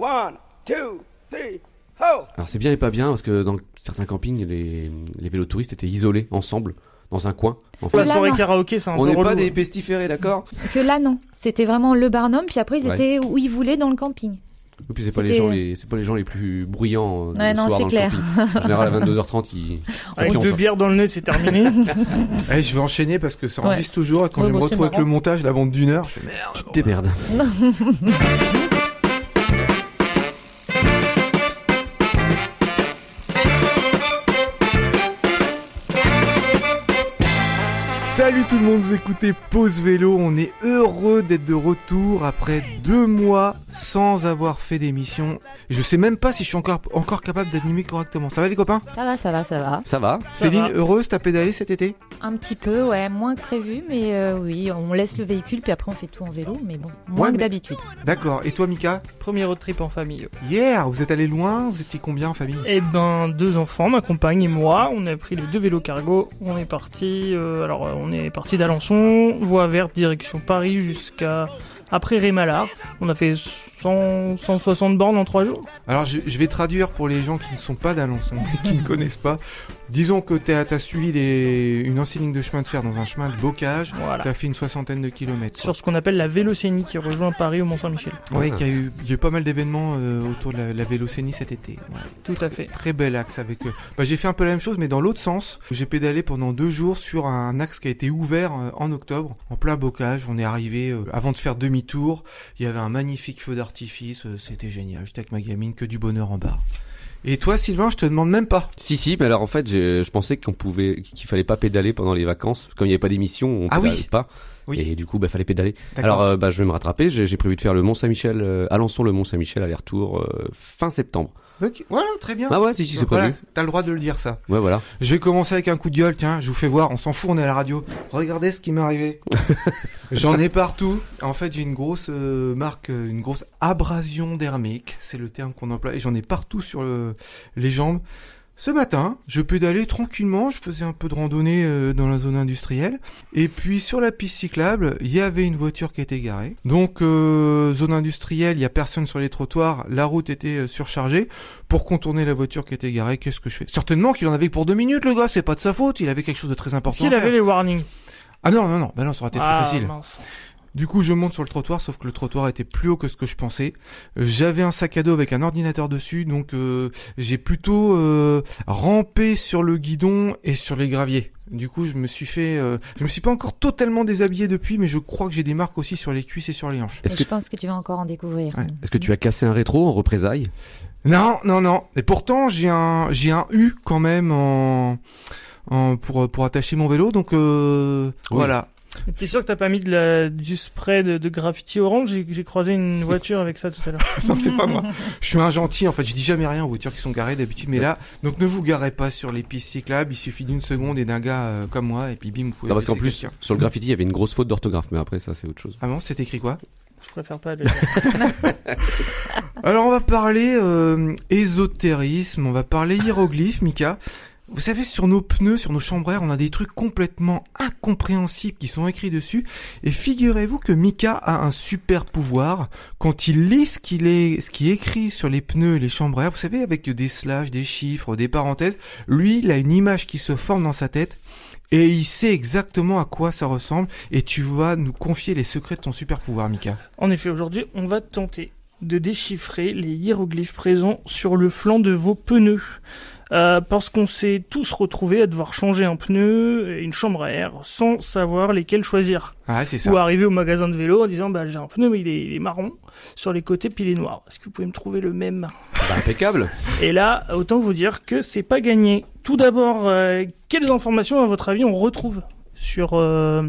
One, two, three, ho! Alors c'est bien et pas bien parce que dans certains campings, les, les vélotouristes étaient isolés ensemble dans un coin. En fait, La soirée karaoké, c'est un on n'est pas des pestiférés, d'accord? Que là, non. C'était vraiment le Barnum, puis après, ils Ouais. étaient où ils voulaient dans le camping. Et puis c'est pas les gens les c'est pas les gens les plus bruyants euh, Ouais, le non, soir c'est dans clair. le camping. En général à 22h30 ils Avec deux bières dans le nez, c'est terminé. Allez, je vais enchaîner parce que ça Ouais. enregistre toujours et quand Ouais, je me bon, retrouve avec le montage, la bande d'une heure, je fais merde. Tu te démerdes. Salut tout le monde, vous écoutez Pause Vélo, on est heureux d'être de retour après deux mois sans avoir fait d'émission. Et je sais même pas si je suis encore, encore capable d'animer correctement. Ça va les copains? Ça va, ça va, ça va. Ça va Ça Céline, va. heureuse, t'as pédalé cet été? Un petit peu, ouais, moins que prévu, mais euh, oui, on laisse le véhicule, puis après on fait tout en vélo, mais bon, moins Ouais, que mais- d'habitude. D'accord, et toi Mika? Premier road trip en famille. Hier, vous êtes allé loin, vous étiez combien en famille? Eh ben, deux enfants, ma compagne et moi, on a pris les deux vélos cargo. On est parti, euh, alors on est parti d'Alençon, voie verte, direction Paris jusqu'à après Rémalard. On a fait 100, 160 bornes en trois jours. Alors je, je vais traduire pour les gens qui ne sont pas d'Alençon et qui ne connaissent pas. Disons que t'as as suivi les, une ancienne ligne de chemin de fer dans un chemin de bocage. Voilà. T'as fait une soixantaine de kilomètres. Sur ce qu'on appelle la Vélocénie qui rejoint Paris au Mont-Saint-Michel. Oui, il y a eu pas mal d'événements euh, autour de la, la Vélocénie cet été. Ouais. Tout à fait. Très bel axe avec eux. Bah, j'ai fait un peu la même chose, mais dans l'autre sens. J'ai pédalé pendant deux jours sur un axe qui a été ouvert euh, en octobre, en plein bocage. On est arrivé euh, avant de faire demi-tour. Il y avait un magnifique feu d'artifice. Euh, C'était génial. J'étais avec ma gamine, que du bonheur en bas. Et toi, Sylvain, je te demande même pas. Si si, mais alors en fait, je pensais qu'on pouvait qu'il fallait pas pédaler pendant les vacances comme il n'y avait pas d'émission, on Ah pédale oui. pas Oui. et du coup bah fallait pédaler. Alors euh, bah je vais me rattraper, j'ai prévu de faire le Mont Saint-Michel euh, Alençon le Mont Saint-Michel aller-retour euh, fin septembre. Voilà, très bien. Ah ouais, si si c'est Voilà, t'as le droit de le dire ça. Ouais voilà. Je vais commencer avec un coup de gueule, tiens, je vous fais voir, on s'en fout, on est à la radio. Regardez ce qui m'est arrivé. J'en ai partout. En fait, j'ai une grosse euh, marque, euh, une grosse abrasion dermique, c'est le terme qu'on emploie, et j'en ai partout sur le- les jambes. Ce matin, je pédalais tranquillement, je faisais un peu de randonnée euh, dans la zone industrielle, et puis sur la piste cyclable, il y avait une voiture qui était garée. Donc, euh, zone industrielle, il y a personne sur les trottoirs, la route était euh, surchargée. Pour contourner la voiture qui était garée, qu'est-ce que je fais? Certainement qu'il en avait pour deux minutes, le gars, c'est pas de sa faute, il avait quelque chose de très important. S'il avait les warnings? Ah non, non, non, bah non, ça aurait été Ah, très facile. mince. Du coup, je monte sur le trottoir, sauf que le trottoir était plus haut que ce que je pensais. Euh, J'avais un sac à dos avec un ordinateur dessus, donc euh, j'ai plutôt euh, rampé sur le guidon et sur les graviers. Du coup, je me suis fait, euh, je me suis pas encore totalement déshabillé depuis, mais je crois que j'ai des marques aussi sur les cuisses et sur les hanches. Est-ce Et que Je pense que tu vas encore en découvrir. Ouais. est-ce que tu as cassé un rétro en représailles? Non, non, non. Et pourtant, j'ai un, j'ai un U quand même en, en pour pour attacher mon vélo, donc euh, Oui. voilà. T'es sûr que t'as pas mis de la, du spray de, de graffiti orange? J'ai j'ai croisé une voiture avec ça tout à l'heure. Non, c'est pas moi. Je suis un gentil, en fait. Je dis jamais rien aux voitures qui sont garées d'habitude, mais là, donc ne vous garez pas sur les pistes cyclables. Il suffit d'une seconde et d'un gars euh, comme moi, et puis bim, vous pouvez. Non parce qu'en plus quelqu'un. sur le graffiti il y avait une grosse faute d'orthographe, mais après ça c'est autre chose. Ah bon, c'est écrit quoi? Je préfère pas le Alors, on va parler euh, ésotérisme, on va parler hiéroglyphes, Mika. Vous savez, sur nos pneus, sur nos chambres on a des trucs complètement incompréhensibles qui sont écrits dessus. Et figurez-vous que Mika a un super pouvoir. Quand il lit ce qu'il est, ce qui est écrit sur les pneus et les chambres vous savez, avec des slash, des chiffres, des parenthèses, lui, il a une image qui se forme dans sa tête. Et il sait exactement à quoi ça ressemble. Et tu vas nous confier les secrets de ton super pouvoir, Mika. En effet, aujourd'hui, on va tenter de déchiffrer les hiéroglyphes présents sur le flanc de vos pneus. Euh, parce qu'on s'est tous retrouvés à devoir changer un pneu et une chambre à air sans savoir lesquels choisir. Ah, c'est ça. Ou arriver au magasin de vélo en disant bah j'ai un pneu mais il est, il est marron sur les côtés puis il est noir. Est-ce que vous pouvez me trouver le même? Bah, impeccable. Et là, autant vous dire que c'est pas gagné. Tout d'abord, euh, quelles informations à votre avis on retrouve sur euh,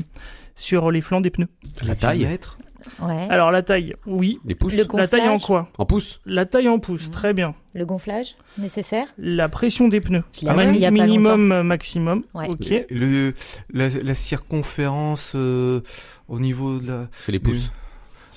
sur les flancs des pneus? La taille. Ouais. Alors la taille, oui. les pouces, Le La taille en quoi en pouces. La taille en pouces, très bien. le gonflage nécessaire. La pression des pneus. Il y a minimum, maximum. Ouais. Ok. Le, la, la circonférence euh, au niveau de la, C'est les pouces.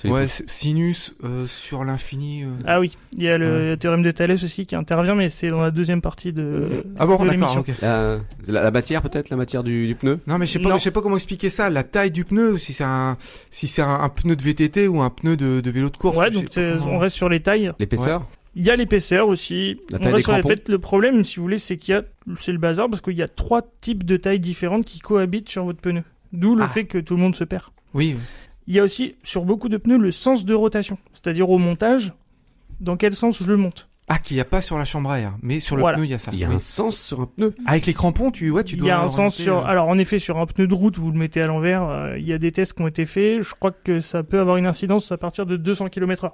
Ouais, sinus euh, sur l'infini. euh. Ah oui, il y a le théorème de Thalès aussi qui intervient, mais c'est dans la deuxième partie de. Ah bon, d'accord, ok. La, la, la matière peut-être, la matière du, du pneu? Non, mais je sais pas, je sais pas comment expliquer ça. La taille du pneu, si c'est un, si c'est un, un pneu de VTT ou un pneu de, de vélo de course. Ouais, donc comment- on reste sur les tailles. L'épaisseur? Il y a l'épaisseur aussi. La taille des sur crampons. faits. Le problème, si vous voulez, c'est qu'il y a, c'est le bazar parce qu'il y a trois types de tailles différentes qui cohabitent sur votre pneu. D'où le Ah. fait que tout le monde se perd. Oui. Il y a aussi sur beaucoup de pneus le sens de rotation, c'est-à-dire au montage, dans quel sens je le monte. Ah, qu'il n'y a pas sur la chambre à air, mais sur le Voilà. pneu, il y a ça. Il y a Oui. un sens sur un pneu. Avec les crampons, tu, ouais, tu il dois. y a un sens sur. euh, Alors en effet, sur un pneu de route, vous le mettez à l'envers. euh, il y a des tests qui ont été faits. Je crois que ça peut avoir une incidence à partir de 200 km/h.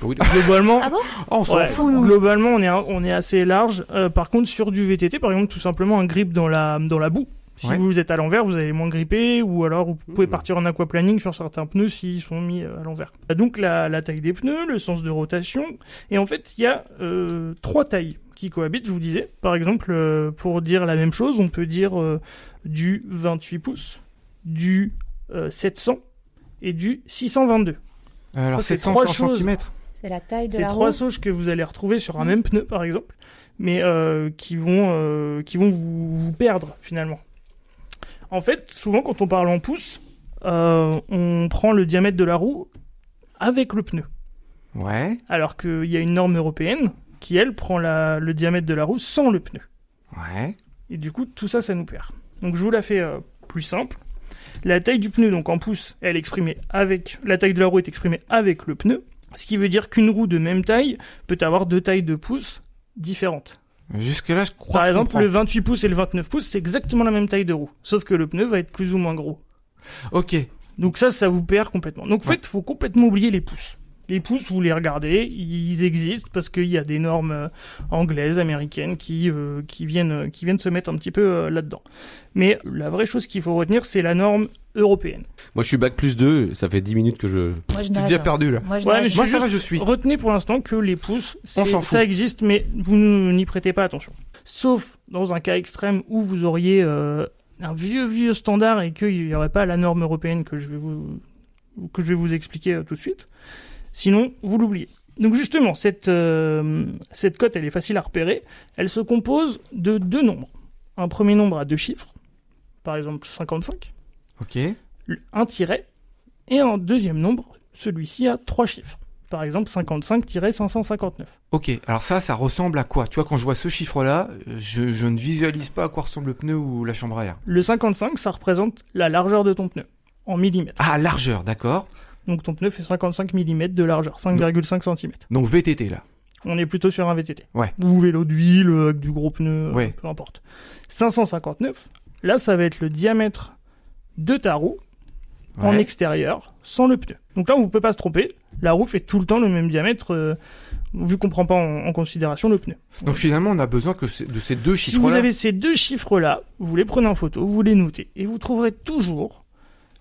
Oui, Globalement, Ah bon? Oh, on s'en Ouais, fout, nous. globalement, on est, on est assez large. Euh, par contre, sur du VTT, par exemple, tout simplement un grip dans la, dans la boue. Si Ouais. vous êtes à l'envers, vous allez moins gripper, ou alors vous pouvez Mmh. partir en aquaplaning sur certains pneus s'ils sont mis euh, à l'envers. Donc la, la taille des pneus, le sens de rotation, et en fait, il y a euh, trois tailles qui cohabitent, je vous disais. Par exemple, euh, pour dire la même chose, on peut dire euh, du 28 pouces, du euh, 700 et du 622. Alors, c'est 700 trois choses. cm. C'est la taille de C'est la trois roue. sauges que vous allez retrouver sur un Mm. même pneu, par exemple, mais euh, qui vont, euh, qui vont vous, vous perdre finalement. En fait, souvent quand on parle en pouces, euh, on prend le diamètre de la roue avec le pneu, Ouais. alors qu'il y a une norme européenne qui, elle, prend la- le diamètre de la roue sans le pneu. Ouais. Et du coup, tout ça, ça nous perd. Donc je vous la fais euh, plus simple. La taille du pneu, donc en pouces, elle est exprimée avec... La taille de la roue est exprimée avec le pneu. Ce qui veut dire qu'une roue de même taille peut avoir deux tailles de pouces différentes. Jusque-là, je crois Par que exemple, le 28 pouces et le 29 pouces, c'est exactement la même taille de roue. Sauf que le pneu va être plus ou moins gros. Ok. Donc ça, ça vous perd complètement. Donc en Ouais. fait, faut complètement oublier les pouces. Les pouces, vous les regardez, ils existent parce qu'il y a des normes euh, anglaises, américaines qui euh, qui viennent euh, qui viennent se mettre un petit peu euh, là-dedans. Mais la vraie chose qu'il faut retenir, c'est la norme européenne. Moi, je suis bac plus 2, ça fait 10 minutes que je. Moi, je Tu es nage. déjà perdu, là. Moi, je Ouais, nage. mais je Moi, suis ça juste- va, je suis. Retenez pour l'instant que les pouces, On c'est- s'en fout. ça existe, mais vous n'y prêtez pas attention. Sauf dans un cas extrême où vous auriez euh, un vieux vieux standard et qu'il n'y aurait pas la norme européenne que je vais vous que je vais vous expliquer euh, tout de suite. Sinon, vous l'oubliez. Donc justement, cette euh, cette cote, elle est facile à repérer. Elle se compose de deux nombres. Un premier nombre à deux chiffres, par exemple 55, Ok. un tiret, et un deuxième nombre, celui-ci a trois chiffres. Par exemple 55-559. Ok. Alors ça, ça ressemble à quoi? Tu vois, quand je vois ce chiffre-là, je, je ne visualise pas à quoi ressemble le pneu ou la chambre à air. Le 55, ça représente la largeur de ton pneu, en millimètres. Ah, largeur, d'accord. Donc ton pneu fait 55 mm de largeur, 5,5 cm. Donc VTT, là. On est plutôt sur un VTT. Ouais. Ou vélo de ville, euh, avec du gros pneu, euh, Ouais. peu importe. 559, là ça va être le diamètre de ta roue en extérieur, sans le pneu. Donc là on ne peut pas se tromper, la roue fait tout le temps le même diamètre, euh, vu qu'on prend pas en, en considération le pneu. Donc finalement, on a besoin que de ces deux Si chiffres-là. vous avez ces deux chiffres-là, vous les prenez en photo, vous les notez, et vous trouverez toujours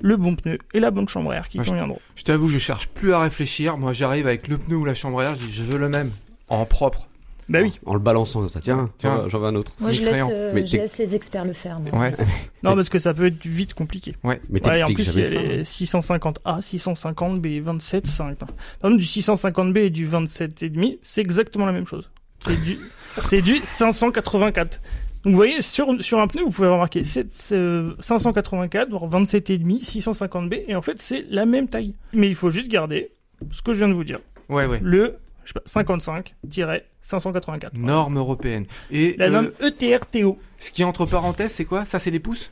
le bon pneu et la bonne chambre à air qui Ouais, je- conviendront. Je t'avoue, je cherche plus à réfléchir. Moi, j'arrive avec le pneu ou la chambre à air, je dis, je veux le même. En propre. Bah oui. En le balançant comme ça. Tiens, Tiens. j'en veux- un autre. Moi, je laisse, euh, Mais je laisse les experts le faire. moi. Ouais. Non, parce que ça peut être vite compliqué. Mais Ouais, et en t'expliques plus, il jamais y a ça. hein. les 650A, 650B, 27, 5. Par exemple, du 650B et du 27,5, c'est exactement la même chose. C'est du, c'est du 584. Donc vous voyez, sur, sur un pneu, vous pouvez remarquer c'est- c'est, euh, 584, voire 27,5, 650B, et en fait, c'est la même taille. Mais il faut juste garder ce que je viens de vous dire. Ouais, ouais. Le je sais pas, 55-584. Norme européenne. Et La euh, norme ETRTO. ce qui est entre parenthèses, c'est quoi? Ça, c'est les pouces?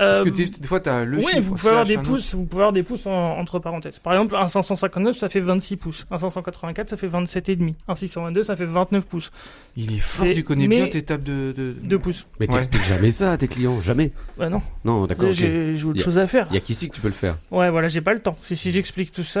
Parce que des, des fois, t'as le oui, chiffre. vous pouvez avoir des pouces, vous pouvez avoir des pouces en- entre parenthèses. Par exemple, un 559, ça fait 26 pouces. Un 584, ça fait 27 et demi. Un 622, ça fait 29 pouces. Il est fort, tu connais mais- bien tes tables de. de... 2 pouces. Mais Ouais. t'expliques jamais ça à tes clients, jamais. Bah non, Non, d'accord. j'ai j'ai autre Y a- chose à faire. Il y a qu'ici que tu peux le faire? Ouais, voilà, j'ai pas le temps. Si, si j'explique tout ça,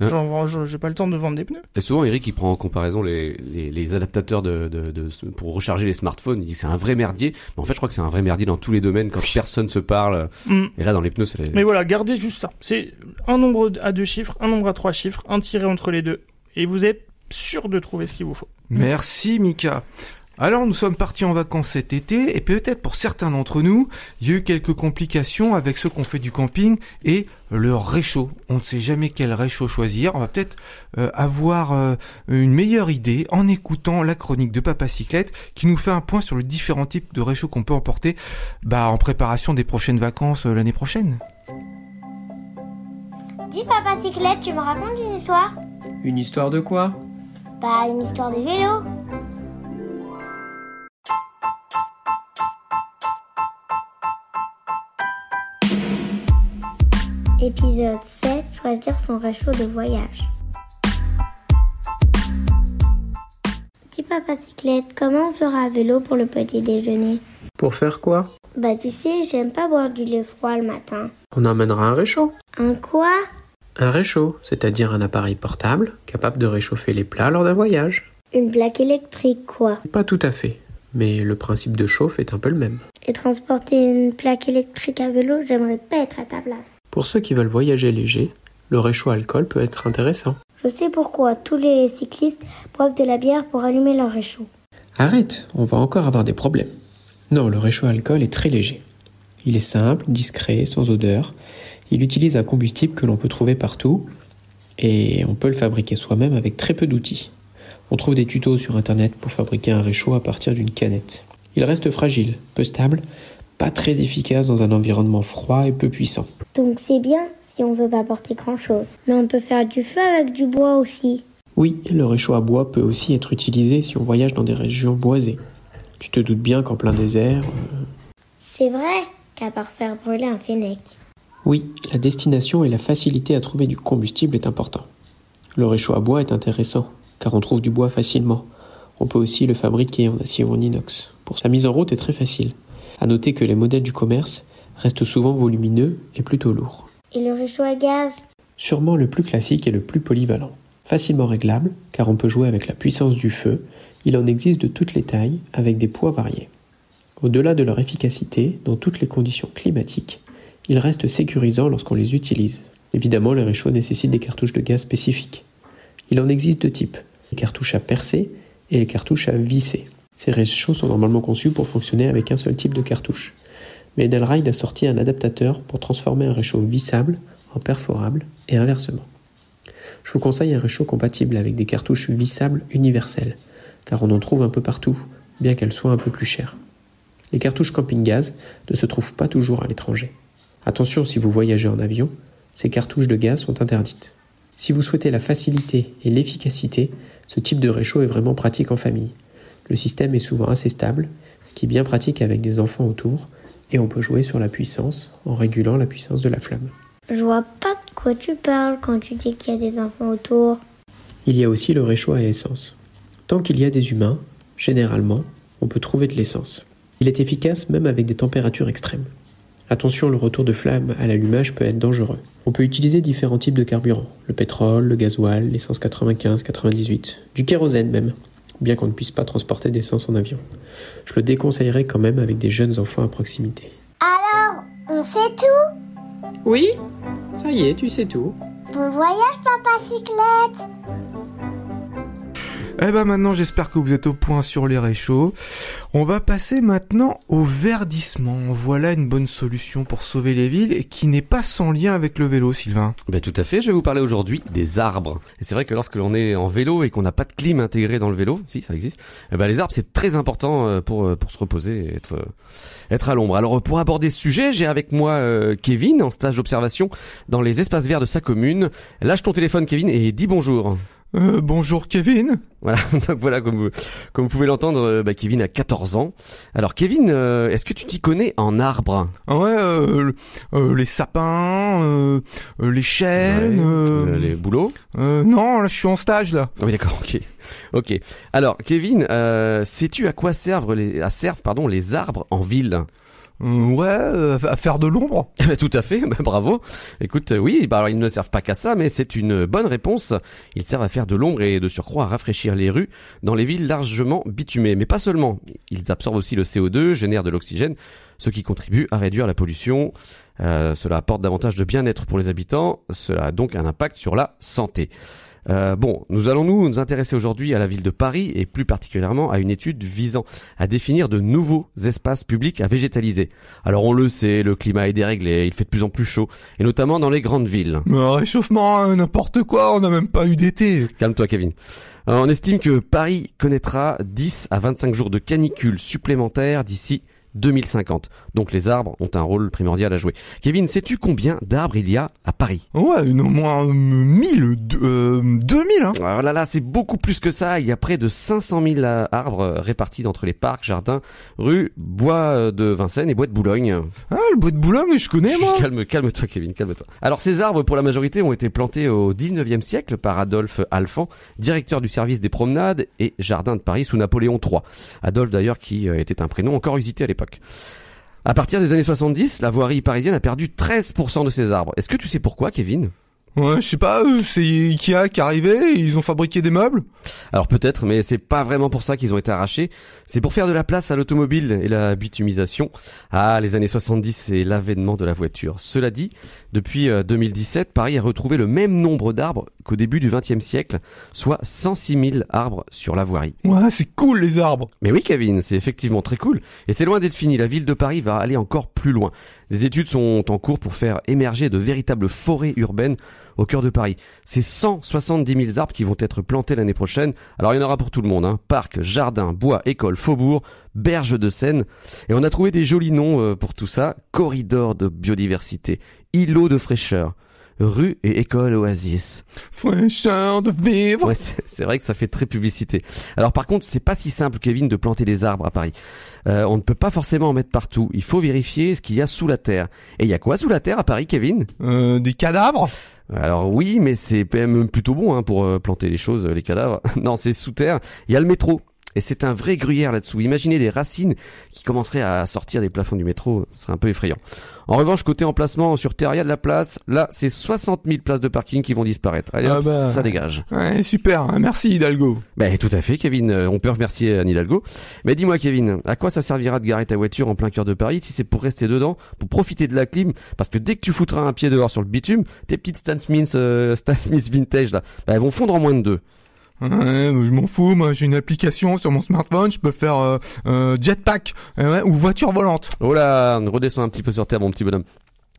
Hein je- j'ai pas le temps de vendre des pneus. Et souvent, Eric, il prend en comparaison les, les, les adaptateurs de, de, de- pour recharger les smartphones. Il dit que c'est un vrai merdier. Mais en fait, je crois que c'est un vrai merdier dans tous les domaines quand personne se parle. Hmm. Et là, dans les pneus, c'est les... Mais voilà, gardez juste ça. C'est un nombre à deux chiffres, un nombre à trois chiffres, un tiré entre les deux. Et vous êtes sûr de trouver ce qu'il vous faut. Merci, Mika. Alors nous sommes partis en vacances cet été et peut-être pour certains d'entre nous, il y a eu quelques complications avec ceux qui ont fait du camping et leur réchaud. On ne sait jamais quel réchaud choisir. On va peut-être euh, avoir euh, une meilleure idée en écoutant la chronique de Papa Cyclette qui nous fait un point sur les différents types de réchauds qu'on peut emporter bah, en préparation des prochaines vacances euh, l'année prochaine. Dis Papa Cyclette, tu me racontes une histoire? Une histoire de quoi? Bah une histoire de vélo. Épisode 7, choisir son réchaud de voyage. Dis Papa Cyclette, comment on fera à vélo pour le petit déjeuner? Pour faire quoi? Bah tu sais, j'aime pas boire du lait froid le matin. On emmènera un réchaud. Un quoi? Un réchaud, c'est-à-dire un appareil portable capable de réchauffer les plats lors d'un voyage. Une plaque électrique quoi Pas tout à fait, mais le principe de chauffe est un peu le même. Et transporter une plaque électrique à vélo, j'aimerais pas être à ta place. Pour ceux qui veulent voyager léger, le réchaud alcool peut être intéressant. Je sais pourquoi tous les cyclistes boivent de la bière pour allumer leur réchaud. Arrête, on va encore avoir des problèmes. Non, le réchaud alcool est très léger. Il est simple, discret, sans odeur. Il utilise un combustible que l'on peut trouver partout et on peut le fabriquer soi-même avec très peu d'outils. On trouve des tutos sur internet pour fabriquer un réchaud à partir d'une canette. Il reste fragile, peu stable, pas très efficace dans un environnement froid et peu puissant. Donc c'est bien si on veut pas porter grand chose. Mais on peut faire du feu avec du bois aussi. Oui, le réchaud à bois peut aussi être utilisé si on voyage dans des régions boisées. Tu te doutes bien qu'en plein désert, euh, C'est vrai qu'à part faire brûler un fennec. oui, la destination et la facilité à trouver du combustible est important. Le réchaud à bois est intéressant, car on trouve du bois facilement. On peut aussi le fabriquer en acier ou en inox. Pour sa mise en route est très facile. À noter que les modèles du commerce restent souvent volumineux et plutôt lourds. Et le réchaud à gaz? Sûrement le plus classique et le plus polyvalent. Facilement réglable, car on peut jouer avec la puissance du feu, il en existe de toutes les tailles, avec des poids variés. Au-delà de leur efficacité, dans toutes les conditions climatiques, ils restent sécurisants lorsqu'on les utilise. Évidemment, les réchauds nécessitent des cartouches de gaz spécifiques. Il en existe deux types, les cartouches à percer et les cartouches à visser. Ces réchauds sont normalement conçus pour fonctionner avec un seul type de cartouche. Mais Edelride a sorti un adaptateur pour transformer un réchaud vissable en perforable et inversement. Je vous conseille un réchaud compatible avec des cartouches vissables universelles, car on en trouve un peu partout, bien qu'elles soient un peu plus chères. Les cartouches camping-gaz ne se trouvent pas toujours à l'étranger. Attention si vous voyagez en avion, ces cartouches de gaz sont interdites. Si vous souhaitez la facilité et l'efficacité, ce type de réchaud est vraiment pratique en famille. Le système est souvent assez stable, ce qui est bien pratique avec des enfants autour, et on peut jouer sur la puissance en régulant la puissance de la flamme. Je vois pas de quoi tu parles quand tu dis qu'il y a des enfants autour. Il y a aussi le réchaud à essence. Tant qu'il y a des humains, généralement, on peut trouver de l'essence. Il est efficace même avec des températures extrêmes. Attention, le retour de flamme à l'allumage peut être dangereux. On peut utiliser différents types de carburants, le pétrole, le gasoil, l'essence 95-98, du kérosène même, bien qu'on ne puisse pas transporter d'essence en avion. Je le déconseillerais quand même avec des jeunes enfants à proximité. Alors, on sait tout? Oui, ça y est, tu sais tout. Bon voyage, Papa Cyclette Eh ben maintenant j'espère que vous êtes au point sur les réchauds. On va passer maintenant au verdissement. Voilà une bonne solution pour sauver les villes et qui n'est pas sans lien avec le vélo, Sylvain. Ben tout à fait, je vais vous parler aujourd'hui des arbres. Et c'est vrai que lorsque l'on est en vélo et qu'on n'a pas de clim intégré dans le vélo, si ça existe, eh ben les arbres c'est très important euh, pour euh, pour se reposer et être euh, être à l'ombre. Alors pour aborder ce sujet, j'ai avec moi Kevin en stage d'observation dans les espaces verts de sa commune. Lâche ton téléphone Kevin et dis bonjour. Euh, bonjour Kevin. Voilà, donc voilà, comme vous, comme vous pouvez l'entendre, euh, bah, Kevin a 14 ans. Alors Kevin, euh, est-ce que tu t'y connais en arbres Ah Ouais, euh, euh, les sapins, euh, les chênes. Ouais, Les boulots euh, non, là je suis en stage là. Ah oui, d'accord, ok. Ok. Alors, Kevin, euh, sais-tu à quoi servent les, à servent, pardon, les arbres en ville? Ouais, euh, à faire de l'ombre. Eh ben, Tout à fait, ben, bravo. Écoute, euh, oui, bah, ils ne servent pas qu'à ça, mais c'est une bonne réponse. Ils servent à faire de l'ombre et de surcroît à rafraîchir les rues dans les villes largement bitumées. Mais pas seulement. Ils absorbent aussi le CO2, génèrent de l'oxygène, ce qui contribue à réduire la pollution. Euh, cela apporte davantage de bien-être pour les habitants. Cela a donc un impact sur la santé. Euh, bon, nous allons nous, nous intéresser aujourd'hui à la ville de Paris et plus particulièrement à une étude visant à définir de nouveaux espaces publics à végétaliser. Alors on le sait, le climat est déréglé, il fait de plus en plus chaud, et notamment dans les grandes villes. Euh, réchauffement, hein, n'importe quoi, on n'a même pas eu d'été. Calme-toi Kevin. Euh, on estime que Paris connaîtra 10 à 25 jours de canicule supplémentaires d'ici 2050. Donc les arbres ont un rôle primordial à jouer. Kevin, sais-tu combien d'arbres il y a à Paris? Ouais, au moins euh, 1000, deux- euh, 2000, hein. Alors là, là, c'est beaucoup plus que ça. Il y a près de 500 000 euh, arbres euh, répartis entre les parcs, jardins, rues, bois euh, de Vincennes et bois de Boulogne. Ah, le bois de Boulogne, je connais, moi. Calme, calme-toi, Kevin, calme-toi. Alors, ces arbres, pour la majorité, ont été plantés au 19e siècle par Adolphe Alphand, directeur du service des promenades et jardins de Paris sous Napoléon III. Adolphe, d'ailleurs, qui euh, était un prénom encore usité à l'époque. À partir des années 70, la voirie parisienne a perdu 13% de ses arbres. Est-ce que tu sais pourquoi, Kevin? Ouais, je sais pas, euh, c'est Ikea qui est arrivé, ils ont fabriqué des meubles. Alors peut-être, mais c'est pas vraiment pour ça qu'ils ont été arrachés. C'est pour faire de la place à l'automobile et la bitumisation. Ah, les années 70, c'est l'avènement de la voiture. Cela dit, depuis euh, 2017, Paris a retrouvé le même nombre d'arbres qu'au début du XXe siècle, soit 106 000 arbres sur la voirie. Ouais, c'est cool les arbres. Mais oui, Kevin, c'est effectivement très cool. Et c'est loin d'être fini. La ville de Paris va aller encore plus loin. Des études sont en cours pour faire émerger de véritables forêts urbaines au cœur de Paris. C'est 170 000 arbres qui vont être plantés l'année prochaine. Alors il y en aura pour tout le monde. Hein. Parcs, jardins, bois, écoles, faubourgs, berges de Seine. Et on a trouvé des jolis noms euh, pour tout ça. Corridor de biodiversité, îlot de fraîcheur, rue et école oasis. Fraîcheur de vivre. Ouais, c'est vrai que ça fait très publicité. Alors par contre, c'est pas si simple, Kevin, de planter des arbres à Paris. Euh, on ne peut pas forcément en mettre partout. Il faut vérifier ce qu'il y a sous la terre. Et il y a quoi sous la terre à Paris, Kevin? Euh, des cadavres. Alors oui, mais c'est même plutôt bon hein, pour euh, planter les choses, les cadavres. non, c'est sous terre. Il y a le métro. Et c'est un vrai gruyère là-dessous. Imaginez des racines qui commenceraient à sortir des plafonds du métro. Ce serait un peu effrayant. En revanche, côté emplacement sur terre, il y a de la place. Là, c'est 60 000 places de parking qui vont disparaître. Allez, Ah hop, bah. ça dégage. Ouais, super, hein, merci Hidalgo. Ben tout à fait, Kevin. Euh, On peut remercier Anne Hidalgo. Mais dis-moi, Kevin, à quoi ça servira de garer ta voiture en plein cœur de Paris si c'est pour rester dedans, pour profiter de la clim? Parce que dès que tu foutras un pied dehors sur le bitume, tes petites Stan Smith, euh, Stan Smith vintage là, ben, elles vont fondre en moins de deux. Ouais, je m'en fous, moi j'ai une application sur mon smartphone, je peux faire euh, euh, jetpack euh, ou voiture volante. Oh là, redescends un petit peu sur terre, mon petit bonhomme.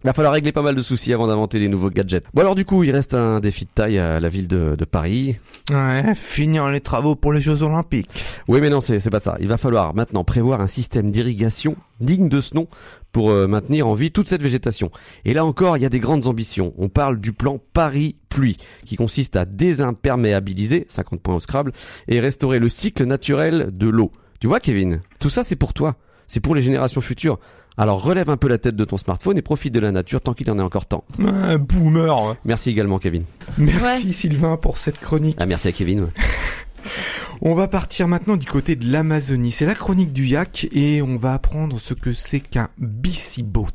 Il va falloir régler pas mal de soucis avant d'inventer des nouveaux gadgets. Bon alors du coup, il reste un défi de taille à la ville de, de Paris. Ouais, finir les travaux pour les Jeux Olympiques. Oui mais non, c'est c'est pas ça. Il va falloir maintenant prévoir un système d'irrigation digne de ce nom pour euh, maintenir en vie toute cette végétation. Et là encore, il y a des grandes ambitions. On parle du plan Paris pluie qui consiste à désimperméabiliser 50 points au Scrabble et restaurer le cycle naturel de l'eau. Tu vois Kevin, tout ça c'est pour toi, c'est pour les générations futures. Alors relève un peu la tête de ton smartphone et profite de la nature tant qu'il en est encore temps. Ouais, boomer. ouais. Merci également Kevin. Merci Sylvain pour cette chronique. Ah merci à Kevin. On va partir maintenant du côté de l'Amazonie. C'est la chronique du yak et on va apprendre ce que c'est qu'un bicyboat.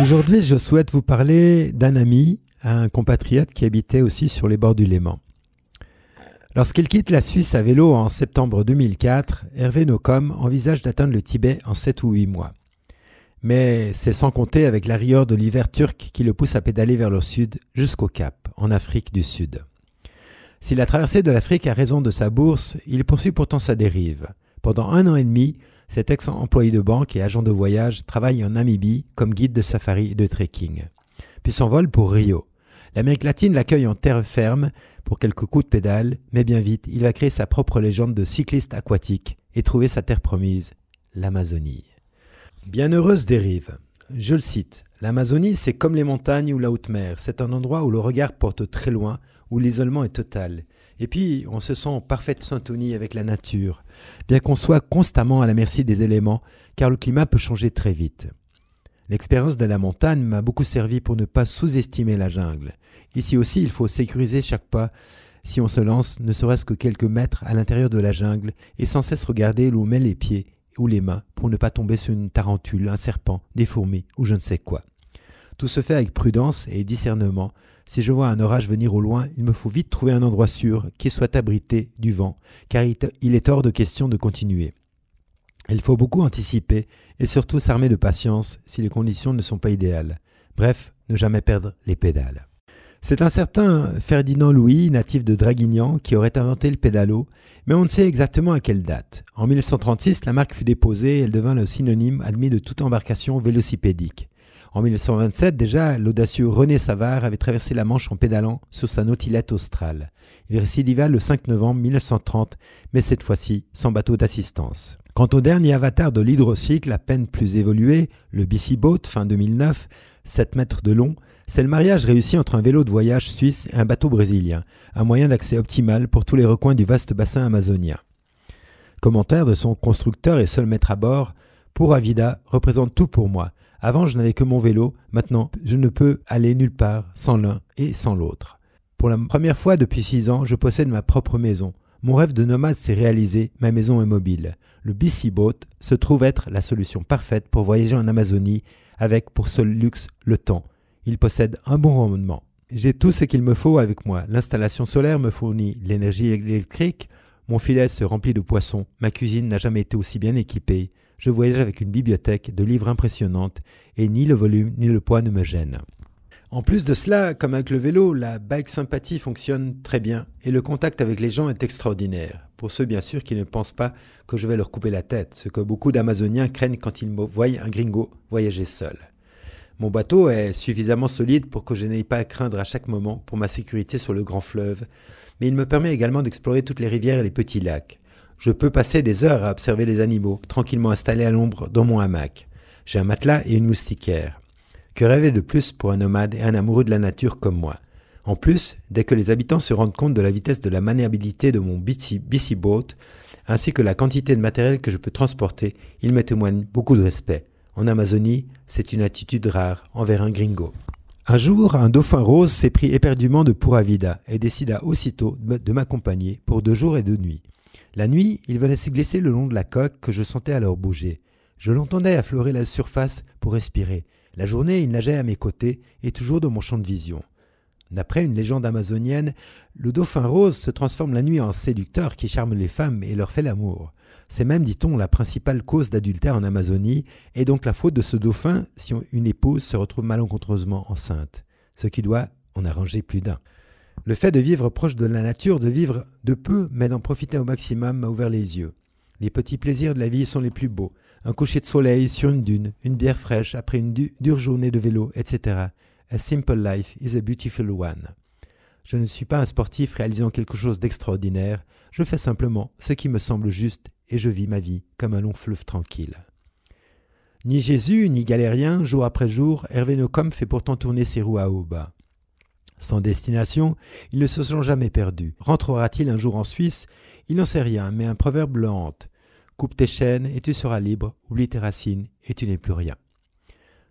Aujourd'hui, je souhaite vous parler d'un ami, un compatriote qui habitait aussi sur les bords du Léman. Lorsqu'il quitte la Suisse à vélo en septembre 2004, Hervé Nocom envisage d'atteindre le Tibet en 7 ou 8 mois. Mais c'est sans compter avec la rigueur de l'hiver turc qui le pousse à pédaler vers le sud jusqu'au Cap, en Afrique du Sud. Si la traversée de l'Afrique a raison de sa bourse, il poursuit pourtant sa dérive. Pendant un an et demi, cet ex-employé de banque et agent de voyage travaille en Namibie comme guide de safari et de trekking. Puis s'envole pour Rio. L'Amérique latine l'accueille en terre ferme pour quelques coups de pédale, mais bien vite, il va créer sa propre légende de cycliste aquatique et trouver sa terre promise, l'Amazonie. Bienheureuse dérive. Je le cite. L'Amazonie, c'est comme les montagnes ou la haute mer. C'est un endroit où le regard porte très loin, où l'isolement est total. Et puis, on se sent en parfaite syntonie avec la nature, bien qu'on soit constamment à la merci des éléments, car le climat peut changer très vite. L'expérience de la montagne m'a beaucoup servi pour ne pas sous-estimer la jungle. Ici aussi, il faut sécuriser chaque pas si on se lance, ne serait-ce que quelques mètres à l'intérieur de la jungle, et sans cesse regarder où on met les pieds ou les mains pour ne pas tomber sur une tarentule, un serpent, des fourmis ou je ne sais quoi. Tout se fait avec prudence et discernement. Si je vois un orage venir au loin, il me faut vite trouver un endroit sûr qui soit abrité du vent, car il est hors de question de continuer. Il faut beaucoup anticiper et surtout s'armer de patience si les conditions ne sont pas idéales. Bref, ne jamais perdre les pédales. C'est un certain Ferdinand Louis, natif de Draguignan, qui aurait inventé le pédalo, mais on ne sait exactement à quelle date. En 1936, la marque fut déposée et elle devint le synonyme admis de toute embarcation vélocipédique. En 1927, déjà, l'audacieux René Savard avait traversé la Manche en pédalant sur sa nautilette australe. Il récidiva le 5 novembre 1930, mais cette fois-ci sans bateau d'assistance. Quant au dernier avatar de l'hydrocycle, à peine plus évolué, le BC Boat, fin 2009, 7 mètres de long, c'est le mariage réussi entre un vélo de voyage suisse et un bateau brésilien, un moyen d'accès optimal pour tous les recoins du vaste bassin amazonien. Commentaire de son constructeur et seul maître à bord, pour Avida représente tout pour moi. Avant, je n'avais que mon vélo, maintenant, je ne peux aller nulle part sans l'un et sans l'autre. Pour la première fois depuis six ans, je possède ma propre maison. Mon rêve de nomade s'est réalisé, ma maison est mobile. Le BC Boat se trouve être la solution parfaite pour voyager en Amazonie avec pour seul luxe le temps. Il possède un bon rendement. J'ai tout ce qu'il me faut avec moi. L'installation solaire me fournit l'énergie électrique, mon filet se remplit de poissons, ma cuisine n'a jamais été aussi bien équipée, je voyage avec une bibliothèque de livres impressionnantes et ni le volume ni le poids ne me gênent. En plus de cela, comme avec le vélo, la bike sympathie fonctionne très bien et le contact avec les gens est extraordinaire. Pour ceux bien sûr qui ne pensent pas que je vais leur couper la tête, ce que beaucoup d'Amazoniens craignent quand ils voient un gringo voyager seul. Mon bateau est suffisamment solide pour que je n'aie pas à craindre à chaque moment pour ma sécurité sur le grand fleuve, mais il me permet également d'explorer toutes les rivières et les petits lacs. Je peux passer des heures à observer les animaux, tranquillement installés à l'ombre dans mon hamac. J'ai un matelas et une moustiquaire. Que rêver de plus pour un nomade et un amoureux de la nature comme moi En plus, dès que les habitants se rendent compte de la vitesse de la maniabilité de mon BC Boat, ainsi que la quantité de matériel que je peux transporter, ils me témoignent beaucoup de respect. En Amazonie, c'est une attitude rare envers un gringo. Un jour, un dauphin rose s'est pris éperdument de Puravida et décida aussitôt de m'accompagner pour deux jours et deux nuits. La nuit, il venait se glisser le long de la coque que je sentais alors bouger. Je l'entendais affleurer la surface pour respirer. La journée, il nageait à mes côtés et toujours dans mon champ de vision. D'après une légende amazonienne, le dauphin rose se transforme la nuit en séducteur qui charme les femmes et leur fait l'amour. C'est même, dit-on, la principale cause d'adultère en Amazonie, et donc la faute de ce dauphin si une épouse se retrouve malencontreusement enceinte, ce qui doit en arranger plus d'un. Le fait de vivre proche de la nature, de vivre de peu, mais d'en profiter au maximum, m'a ouvert les yeux. Les petits plaisirs de la vie sont les plus beaux. Un coucher de soleil sur une dune, une bière fraîche après une dure journée de vélo, etc. A simple life is a beautiful one. Je ne suis pas un sportif réalisant quelque chose d'extraordinaire, je fais simplement ce qui me semble juste et je vis ma vie comme un long fleuve tranquille. Ni Jésus, ni galérien, jour après jour, Hervé Nocom fait pourtant tourner ses roues à haut bas. Sans destination, ils ne se sont jamais perdus. Rentrera-t-il un jour en Suisse? Il n'en sait rien, mais un proverbe le. Coupe tes chaînes et tu seras libre, oublie tes racines et tu n'es plus rien.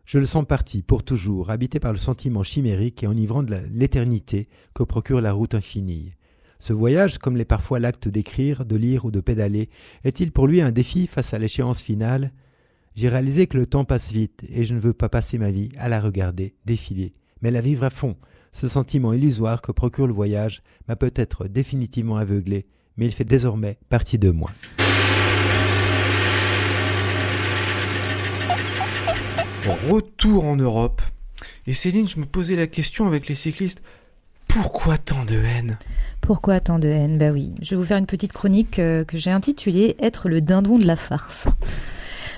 Je le sens parti, pour toujours, habité par le sentiment chimérique et enivrant de l'éternité que procure la route infinie. Ce voyage, comme l'est parfois l'acte d'écrire, de lire ou de pédaler, est-il pour lui un défi face à l'échéance finale? J'ai réalisé que le temps passe vite et je ne veux pas passer ma vie à la regarder défiler, mais la vivre à fond, ce sentiment illusoire que procure le voyage m'a peut-être définitivement aveuglé, mais il fait désormais partie de moi. Retour en Europe. Et Céline, je me posais la question avec les cyclistes, pourquoi tant de haine? Pourquoi tant de haine? Bah oui, je vais vous faire une petite chronique euh, que j'ai intitulée Être le dindon de la farce.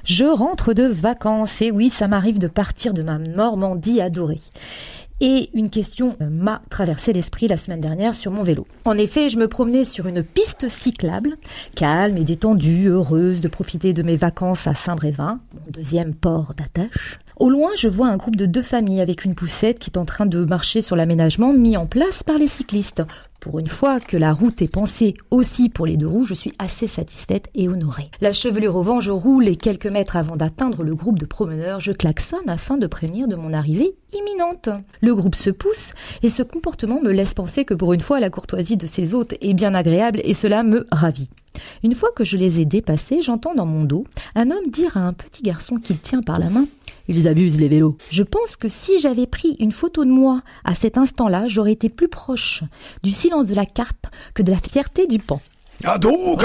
Je rentre de vacances et oui, ça m'arrive de partir de ma Normandie adorée. Et une question m'a traversé l'esprit la semaine dernière sur mon vélo. En effet, je me promenais sur une piste cyclable, calme et détendue, heureuse de profiter de mes vacances à Saint-Brévin, mon deuxième port d'attache. Au loin, je vois un groupe de deux familles avec une poussette qui est en train de marcher sur l'aménagement mis en place par les cyclistes. Pour une fois que la route est pensée aussi pour les deux roues, je suis assez satisfaite et honorée. La chevelure au vent, je roule et quelques mètres avant d'atteindre le groupe de promeneurs, je klaxonne afin de prévenir de mon arrivée imminente. Le groupe se pousse et ce comportement me laisse penser que pour une fois la courtoisie de ses hôtes est bien agréable et cela me ravit. Une fois que je les ai dépassés, j'entends dans mon dos un homme dire à un petit garçon qu'il tient par la main ils abusent les vélos. Je pense que si j'avais pris une photo de moi à cet instant-là, j'aurais été plus proche du silence de la carpe que de la fierté du pan. Ah donc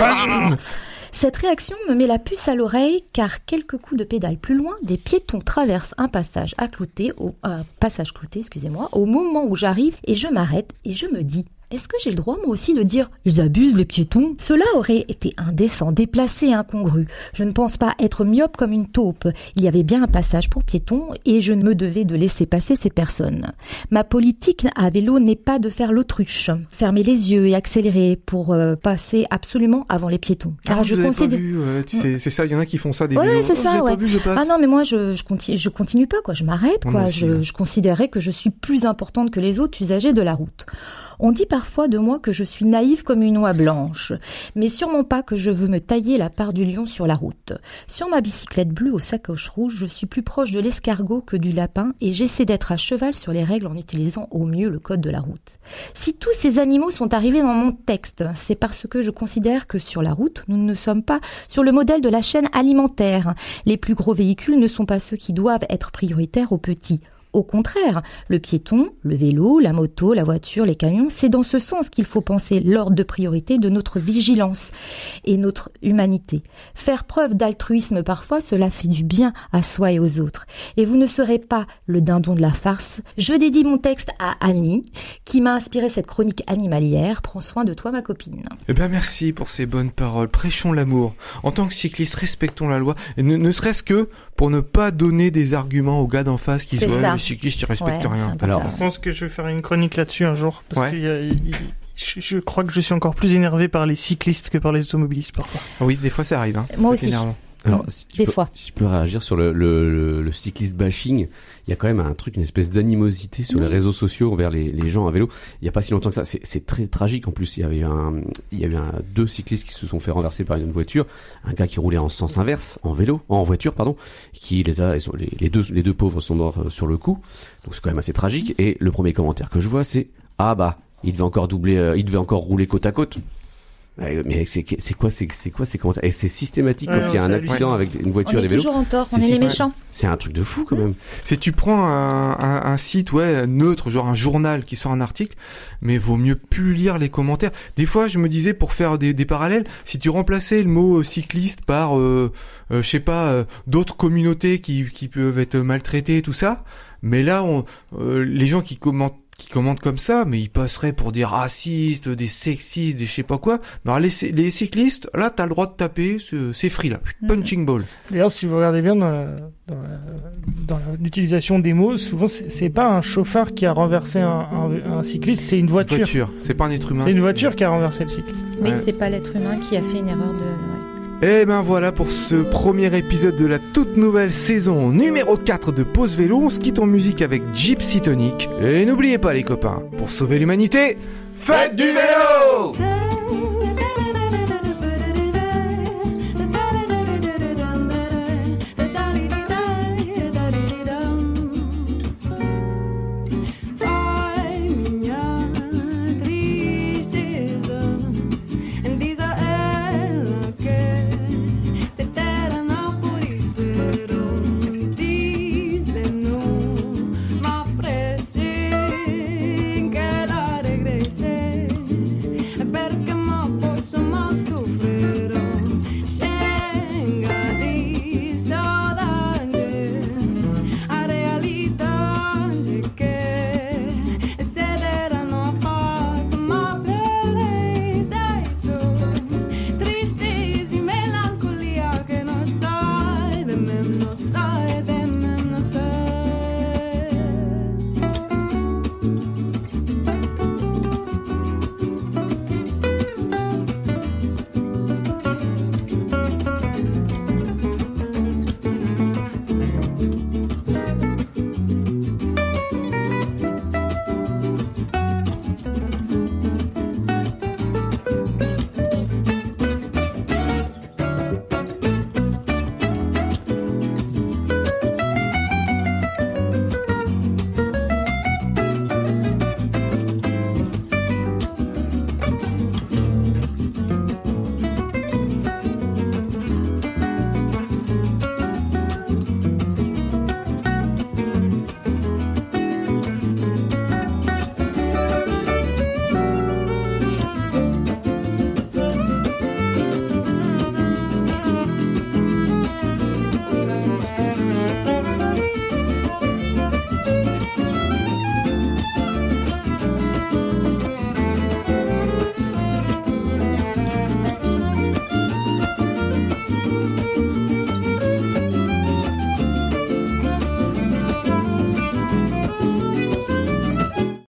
Cette réaction me met la puce à l'oreille car quelques coups de pédale plus loin, des piétons traversent un passage à clouter, au, un passage clouté, excusez-moi, au moment où j'arrive et je m'arrête et je me dis est-ce que j'ai le droit moi aussi de dire ils abusent les piétons? Cela aurait été indécent, déplacé incongru. Je ne pense pas être myope comme une taupe. Il y avait bien un passage pour piétons et je ne me devais de laisser passer ces personnes. Ma politique à vélo n'est pas de faire l'autruche, fermer les yeux et accélérer pour euh, passer absolument avant les piétons. Car Car je considère pas vu, ouais, tu sais, c'est ça, il y en a qui font ça des Ouais, c'est Oh, ça, ouais. Vu, je. Ah non, mais moi, je, je, continue, je continue pas, quoi. Je m'arrête, quoi. je, ouais. je considérais que je suis plus importante que les autres usagers de la route. On dit parfois de moi que je suis naïve comme une oie blanche, mais sûrement pas que je veux me tailler la part du lion sur la route. Sur ma bicyclette bleue aux sacoches rouges, je suis plus proche de l'escargot que du lapin et j'essaie d'être à cheval sur les règles en utilisant au mieux le code de la route. Si tous ces animaux sont arrivés dans mon texte, c'est parce que je considère que sur la route, nous ne sommes pas sur le modèle de la chaîne alimentaire. Les plus gros véhicules ne sont pas ceux qui doivent être prioritaires aux petits. Au contraire, le piéton, le vélo, la moto, la voiture, les camions, c'est dans ce sens qu'il faut penser l'ordre de priorité de notre vigilance et notre humanité. Faire preuve d'altruisme parfois, cela fait du bien à soi et aux autres. Et vous ne serez pas le dindon de la farce. Je dédie mon texte à Annie, qui m'a inspiré cette chronique animalière. Prends soin de toi, ma copine. Eh ben merci pour ces bonnes paroles. Prêchons l'amour. En tant que cycliste, respectons la loi. Et ne, ne serait-ce que pour ne pas donner des arguments aux gars d'en face qui C'est cyclistes ils respectent Ouais, rien. Alors. Je pense que je vais faire une chronique là-dessus un jour. Parce Ouais. qu'il y a- il- il- je, je crois que je suis encore plus énervé par les cyclistes que par les automobilistes parfois. Oui, des fois ça arrive. Hein. Moi C'est aussi. énervant. Alors, si Des peux- fois. Si je peux réagir sur le, le, le, le cycliste bashing, il y a quand même un truc, une espèce d'animosité sur les réseaux sociaux envers les, les gens à vélo. Il y a pas si longtemps que ça. C'est- très tragique en plus. Il y avait un, il y a eu un, deux cyclistes qui se sont fait renverser par une voiture. Un gars qui roulait en sens inverse, en vélo, en voiture, pardon, qui les a, les deux, les deux pauvres sont morts euh, sur le coup. Donc c'est quand même assez tragique. Et le premier commentaire que je vois, c'est ah bah, il devait encore doubler, euh, il devait encore rouler côte à côte. Ouais, Mais c'est c'est quoi, c'est c'est quoi ces commentaires Et c'est systématique Ouais, quand il y a un accident avec une voiture On des est vélos. toujours en tort, on est les méchants. C'est un truc de fou quand même. Si tu prends un, un, un site ouais neutre, genre un journal qui sort un article, mais vaut mieux plus lire les commentaires. Des fois, je me disais pour faire des, des parallèles, si tu remplaçais le mot euh, cycliste par, euh, euh, je sais pas, euh, d'autres communautés qui, qui peuvent être maltraitées, tout ça. Mais là, on, euh, les gens qui commentent qui commentent comme ça, mais ils passeraient pour des racistes, des sexistes, des je sais pas quoi. Mais alors les, les cyclistes, là, t'as le droit de taper, c'est free là, punching ball. D'ailleurs, si vous regardez bien dans, l'utilisation des mots, souvent c'est pas un chauffeur qui a renversé un, un- un cycliste, c'est une voiture. Voiture, c'est pas un être humain. C'est une voiture qui a renversé le cycliste. Oui, Ouais. c'est pas l'être humain qui a fait une erreur de. Et ben voilà pour ce premier épisode de la toute nouvelle saison numéro 4 de Pause Vélo. On se quitte en musique avec Gypsy Tonic. Et n'oubliez pas les copains, pour sauver l'humanité, faites du vélo